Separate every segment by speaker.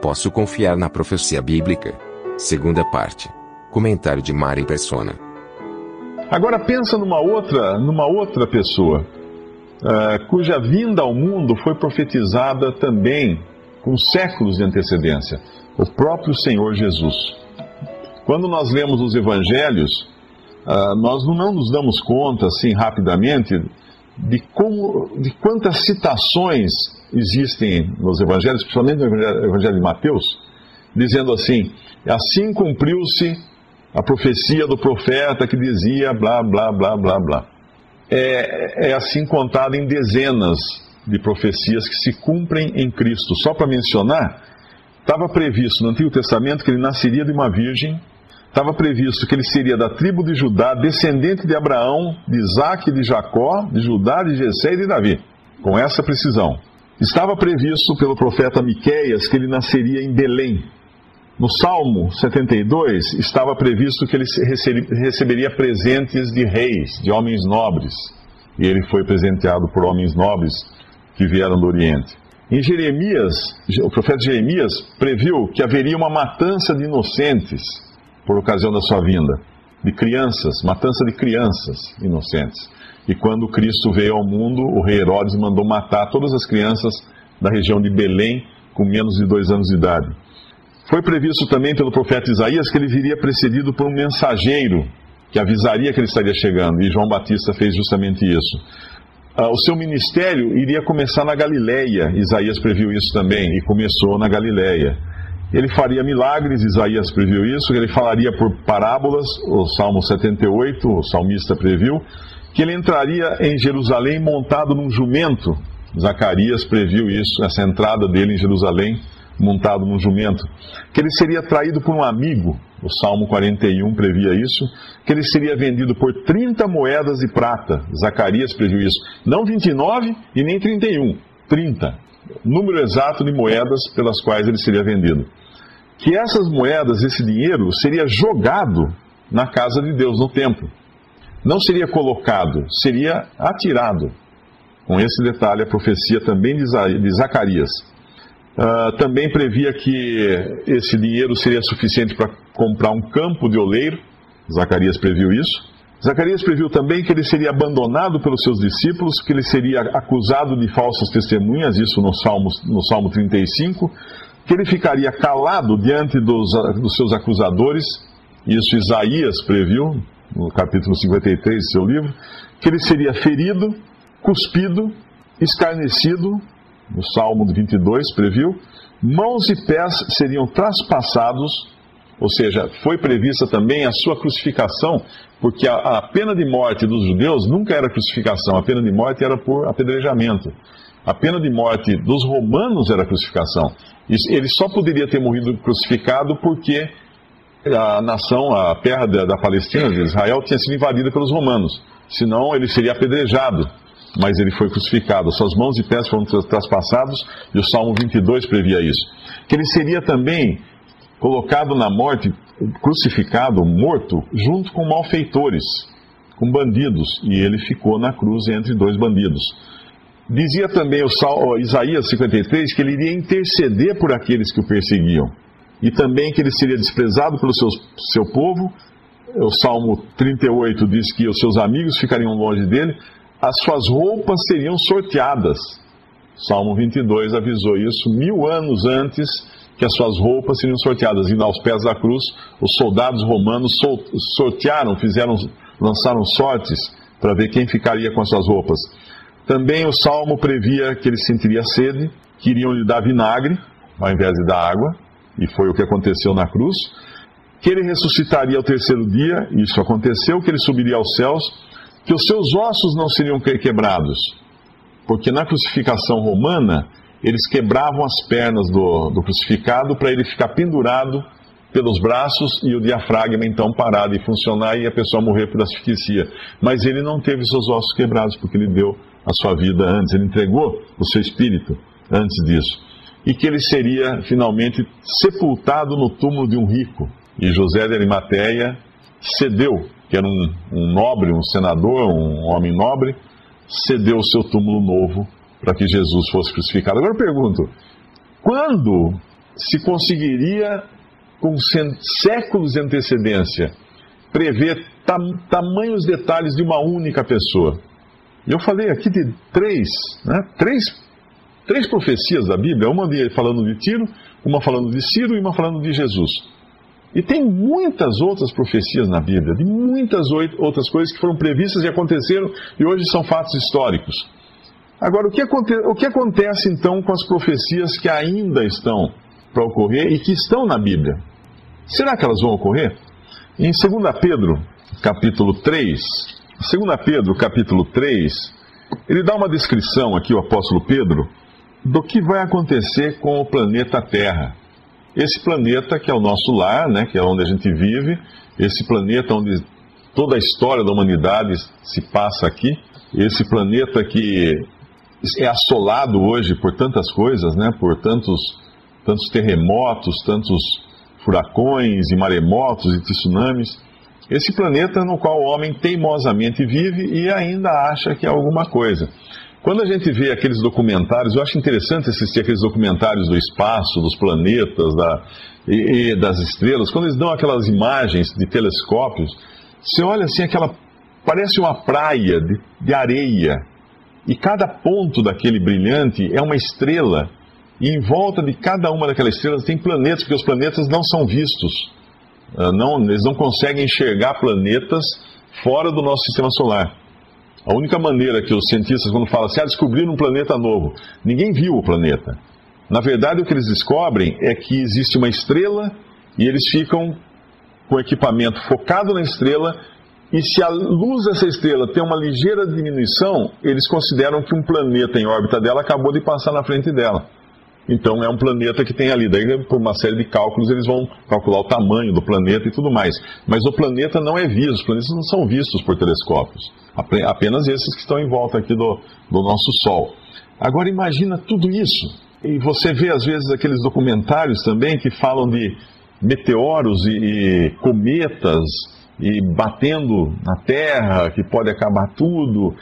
Speaker 1: Posso confiar na profecia bíblica? Segunda parte. Comentário de Mari Persona.
Speaker 2: Agora pensa numa outra, numa outra pessoa, uh, cuja vinda ao mundo foi profetizada também com séculos de antecedência, o próprio Senhor Jesus. Quando nós lemos os evangelhos, uh, nós não nos damos conta, assim, rapidamente, de, como, de quantas citações existem nos evangelhos, principalmente no evangelho, de Mateus, dizendo assim: assim cumpriu-se a profecia do profeta que dizia blá, blá, blá, blá, blá. É, é assim contado em dezenas de profecias que se cumprem em Cristo. Só para mencionar, estava previsto no Antigo Testamento que ele nasceria de uma virgem, estava previsto que ele seria da tribo de Judá, descendente de Abraão, de Isaac, de Jacó, de Judá, de Jessé e de Davi. Com essa precisão. Estava previsto pelo profeta Miqueias que ele nasceria em Belém. No Salmo 72 estava previsto que ele receberia presentes de reis, de homens nobres. E ele foi presenteado por homens nobres que vieram do Oriente. Em Jeremias, o profeta Jeremias previu que haveria uma matança de inocentes por ocasião da sua vinda, de crianças, matança de crianças inocentes. E quando Cristo veio ao mundo, o rei Herodes mandou matar todas as crianças da região de Belém com menos de dois anos de idade. Foi previsto também pelo profeta Isaías que ele viria precedido por um mensageiro que avisaria que ele estaria chegando, e João Batista fez justamente isso. Uh, o seu ministério iria começar na Galileia, Isaías previu isso também, e começou na Galileia. Ele faria milagres, Isaías previu isso, ele falaria por parábolas, o Salmo 78, o salmista previu, que ele entraria em Jerusalém montado num jumento, Zacarias previu isso, essa entrada dele em Jerusalém montado num jumento, que ele seria traído por um amigo, o Salmo 41 previa isso, que ele seria vendido por 30 moedas de prata, Zacarias previu isso, não 29 e nem 31, 30, número exato de moedas pelas quais ele seria vendido. Que essas moedas, esse dinheiro, seria jogado na casa de Deus, no templo. Não seria colocado, seria atirado. Com esse detalhe, a profecia também de Zacarias. Uh, também previa que esse dinheiro seria suficiente para comprar um campo de oleiro. Zacarias previu isso. Zacarias previu também que ele seria abandonado pelos seus discípulos, que ele seria acusado de falsas testemunhas, isso no Salmo, no Salmo 35, que ele ficaria calado diante dos, dos seus acusadores, isso Isaías previu, no capítulo 53 do seu livro, que ele seria ferido, cuspido, escarnecido no Salmo 22 previu, mãos e pés seriam traspassados, ou seja, foi prevista também a sua crucificação, porque a, a, pena de morte dos judeus nunca era crucificação, a pena de morte era por apedrejamento. A pena de morte dos romanos era crucificação. Ele só poderia ter morrido crucificado porque a nação, a terra da, Palestina, de Israel, tinha sido invadida pelos romanos. Senão ele seria apedrejado mas ele foi crucificado. Suas mãos e pés foram traspassados, e o Salmo 22 previa isso. Que ele seria também colocado na morte, crucificado, morto, junto com malfeitores, com bandidos, e ele ficou na cruz entre dois bandidos. Dizia também o Salmo, Isaías 53 que ele iria interceder por aqueles que o perseguiam, e também que ele seria desprezado pelo seu, seu povo. O Salmo 38 diz que os seus amigos ficariam longe dele, as suas roupas seriam sorteadas. Salmo 22 avisou isso mil anos antes que as suas roupas seriam sorteadas. Indo aos pés da cruz, os soldados romanos sortearam, fizeram, lançaram sortes para ver quem ficaria com as suas roupas. Também o Salmo previa que ele sentiria sede, que iriam lhe dar vinagre ao invés de dar água, e foi o que aconteceu na cruz. Que ele ressuscitaria ao terceiro dia, isso aconteceu, que ele subiria aos céus que os seus ossos não seriam quebrados, porque na crucificação romana eles quebravam as pernas do, do crucificado para ele ficar pendurado pelos braços e o diafragma então parar de funcionar e a pessoa morrer por asfixia. Mas ele não teve seus ossos quebrados porque ele deu a sua vida antes, ele entregou o seu espírito antes disso. E que ele seria finalmente sepultado no túmulo de um rico. E José de Arimateia cedeu, que era um, um nobre, um senador, um homem nobre, cedeu o seu túmulo novo para que Jesus fosse crucificado. Agora eu pergunto: quando se conseguiria, com séculos de antecedência, prever tam, tamanhos detalhes de uma única pessoa? Eu falei aqui de três, né, três, três profecias da Bíblia, uma falando de Tiro, uma falando de Ciro e uma falando de Jesus. E tem muitas outras profecias na Bíblia, de muitas outras coisas que foram previstas e aconteceram e hoje são fatos históricos. Agora, o que, o que acontece então com as profecias que ainda estão para ocorrer e que estão na Bíblia? Será que elas vão ocorrer? Em 2 Pedro, capítulo 3, 2 Pedro, capítulo 3, ele dá uma descrição aqui, o apóstolo Pedro, do que vai acontecer com o planeta Terra. Esse planeta que é o nosso lar, né, que é onde a gente vive, esse planeta onde toda a história da humanidade se passa aqui, esse planeta que é assolado hoje por tantas coisas, né, por tantos, tantos terremotos, tantos furacões e maremotos e tsunamis. Esse planeta no qual o homem teimosamente vive e ainda acha que é alguma coisa. Quando a gente vê aqueles documentários, eu acho interessante assistir aqueles documentários do espaço, dos planetas, da, e, e das estrelas, quando eles dão aquelas imagens de telescópios, você olha assim, aquela. parece uma praia de, de areia, e cada ponto daquele brilhante é uma estrela, e em volta de cada uma daquelas estrelas tem planetas, porque os planetas não são vistos. Ah, não, eles não conseguem enxergar planetas fora do nosso sistema solar. A única maneira que os cientistas, quando falam assim, ah, descobriram um planeta novo, ninguém viu o planeta. Na verdade, o que eles descobrem é que existe uma estrela e eles ficam com equipamento focado na estrela e se a luz dessa estrela tem uma ligeira diminuição, eles consideram que um planeta em órbita dela acabou de passar na frente dela. Então é um planeta que tem ali. Daí, por uma série de cálculos, eles vão calcular o tamanho do planeta e tudo mais. Mas o planeta não é visto, os planetas não são vistos por telescópios. Apenas esses que estão em volta aqui do, do nosso Sol. Agora imagina tudo isso. E você vê às vezes aqueles documentários também que falam de meteoros e, e cometas e batendo na Terra, que pode acabar tudo.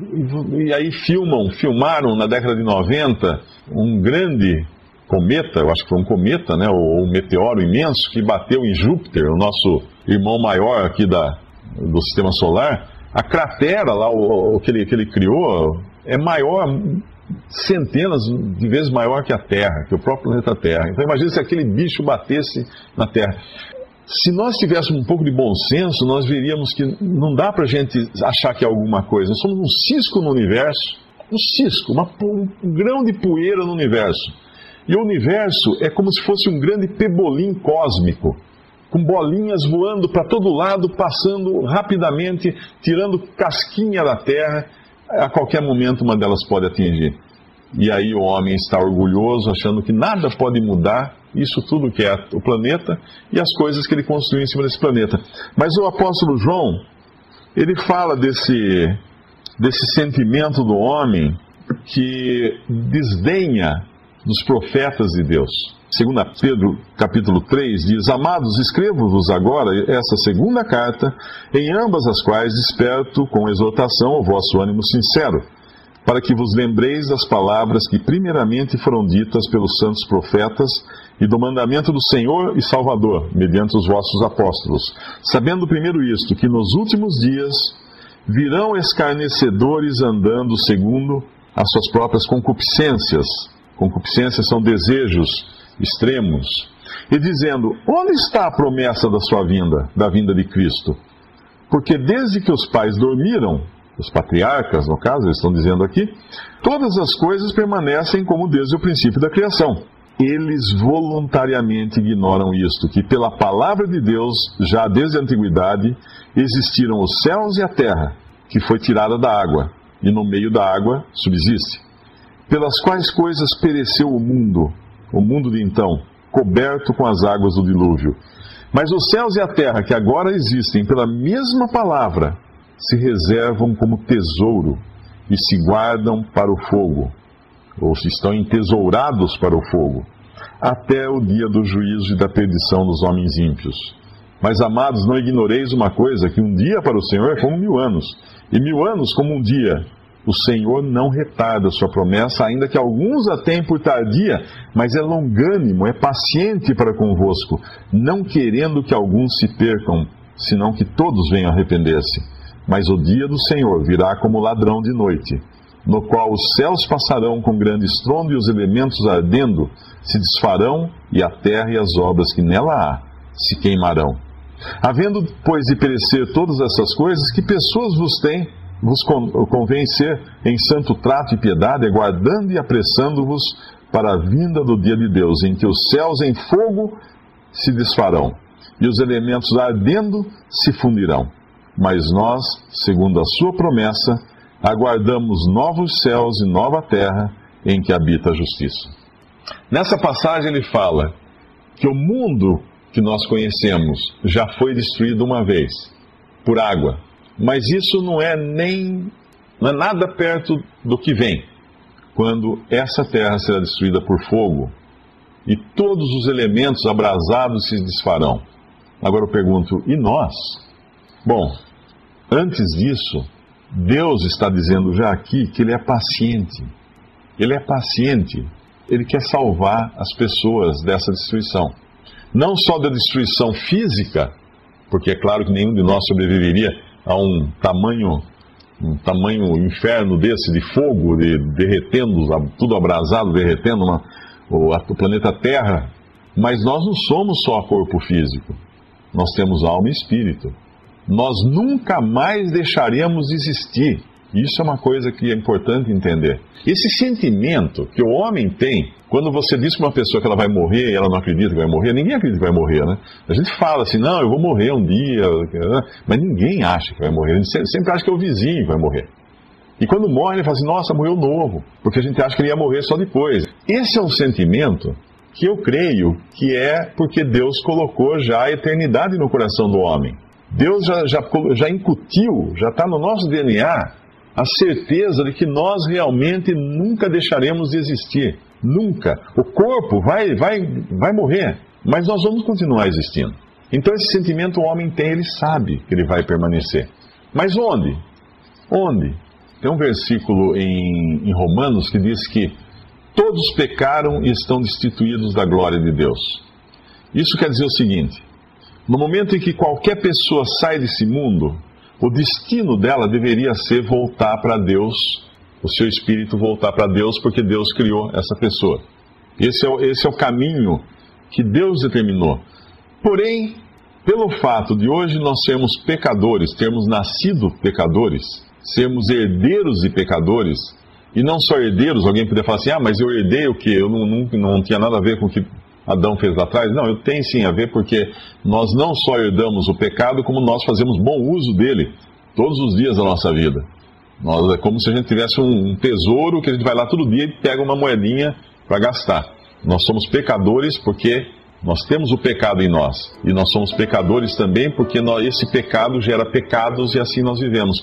Speaker 2: E, aí filmam, filmaram na década de 90 um grande cometa, eu acho que foi um cometa, né, ou um meteoro imenso que bateu em Júpiter, o nosso irmão maior aqui da, do sistema solar. A cratera lá, o, o que, ele, que ele criou, é maior, centenas de vezes maior que a Terra, que o próprio planeta Terra. Então imagine se aquele bicho batesse na Terra. Se nós tivéssemos um pouco de bom senso, nós veríamos que não dá para a gente achar que é alguma coisa. Nós somos um cisco no universo, um cisco, uma, um grão de poeira no universo. E o universo é como se fosse um grande pebolim cósmico, com bolinhas voando para todo lado, passando rapidamente, tirando casquinha da Terra. A qualquer momento uma delas pode atingir. E aí o homem está orgulhoso, achando que nada pode mudar isso tudo que é o planeta e as coisas que ele construiu em cima desse planeta. Mas o apóstolo João, ele fala desse, desse sentimento do homem que desdenha dos profetas de Deus. Segundo Pedro, capítulo 3, diz, Amados, escrevo-vos agora essa segunda carta, em ambas as quais desperto com exortação o vosso ânimo sincero, para que vos lembreis das palavras que primeiramente foram ditas pelos santos profetas e do mandamento do Senhor e Salvador, mediante os vossos apóstolos, sabendo primeiro isto, que nos últimos dias virão escarnecedores andando segundo as suas próprias concupiscências. Concupiscências são desejos extremos. E dizendo: Onde está a promessa da sua vinda, da vinda de Cristo? Porque desde que os pais dormiram, os patriarcas, no caso, eles estão dizendo aqui, todas as coisas permanecem como desde o princípio da criação. Eles voluntariamente ignoram isto, que pela palavra de Deus, já desde a antiguidade, existiram os céus e a terra, que foi tirada da água, e no meio da água subsiste. Pelas quais coisas pereceu o mundo, o mundo de então, coberto com as águas do dilúvio. Mas os céus e a terra, que agora existem pela mesma palavra, se reservam como tesouro e se guardam para o fogo, ou se estão entesourados para o fogo, até o dia do juízo e da perdição dos homens ímpios. Mas, amados, não ignoreis uma coisa: que um dia para o Senhor é como mil anos, e mil anos como um dia. O Senhor não retarda sua promessa, ainda que alguns a tenham por tardia, mas é longânimo, é paciente para convosco, não querendo que alguns se percam, senão que todos venham arrepender-se. Mas o dia do Senhor virá como ladrão de noite, no qual os céus passarão com grande estrondo e os elementos ardendo se desfarão, e a terra e as obras que nela há se queimarão. Havendo, pois, de perecer todas essas coisas, que pessoas vos têm, vos convém ser em santo trato e piedade, aguardando e apressando-vos para a vinda do dia de Deus, em que os céus em fogo se desfarão, e os elementos ardendo se fundirão. Mas nós, segundo a sua promessa, aguardamos novos céus e nova terra em que habita a justiça. Nessa passagem ele fala que o mundo que nós conhecemos já foi destruído uma vez por água, mas isso não é nem não é nada perto do que vem quando essa terra será destruída por fogo e todos os elementos abrasados se desfarão. Agora eu pergunto, e nós? Bom, antes disso, Deus está dizendo já aqui que Ele é paciente. Ele é paciente. Ele quer salvar as pessoas dessa destruição não só da destruição física, porque é claro que nenhum de nós sobreviveria a um tamanho um tamanho inferno desse de fogo, de, derretendo, tudo abrasado, derretendo uma, o, o planeta Terra. Mas nós não somos só corpo físico, nós temos alma e espírito. Nós nunca mais deixaremos de existir. Isso é uma coisa que é importante entender. Esse sentimento que o homem tem quando você diz para uma pessoa que ela vai morrer e ela não acredita que vai morrer, ninguém acredita que vai morrer, né? A gente fala assim, não, eu vou morrer um dia, mas ninguém acha que vai morrer. A gente sempre acha que é o vizinho que vai morrer. E quando morre, ele fala assim, nossa, morreu novo, porque a gente acha que ele ia morrer só depois. Esse é um sentimento que eu creio que é porque Deus colocou já a eternidade no coração do homem. Deus já, já, já incutiu, já está no nosso DNA, a certeza de que nós realmente nunca deixaremos de existir. Nunca. O corpo vai, vai, vai morrer, mas nós vamos continuar existindo. Então esse sentimento o homem tem, ele sabe que ele vai permanecer. Mas onde? Onde? Tem um versículo em, em Romanos que diz que todos pecaram e estão destituídos da glória de Deus. Isso quer dizer o seguinte: no momento em que qualquer pessoa sai desse mundo, o destino dela deveria ser voltar para Deus o seu espírito voltar para Deus, porque Deus criou essa pessoa. Esse é, o, esse é o caminho que Deus determinou. Porém, pelo fato de hoje nós sermos pecadores, termos nascido pecadores, sermos herdeiros de pecadores, e não só herdeiros, alguém poderia falar assim: ah, mas eu herdei o que? Eu não, não, não tinha nada a ver com o que Adão fez lá atrás. Não, tenho sim a ver, porque nós não só herdamos o pecado, como nós fazemos bom uso dele todos os dias da nossa vida. Nós, é como se a gente tivesse um, tesouro que a gente vai lá todo dia e pega uma moedinha para gastar. Nós somos pecadores porque nós temos o pecado em nós. E nós somos pecadores também porque nós, esse pecado gera pecados e assim nós vivemos.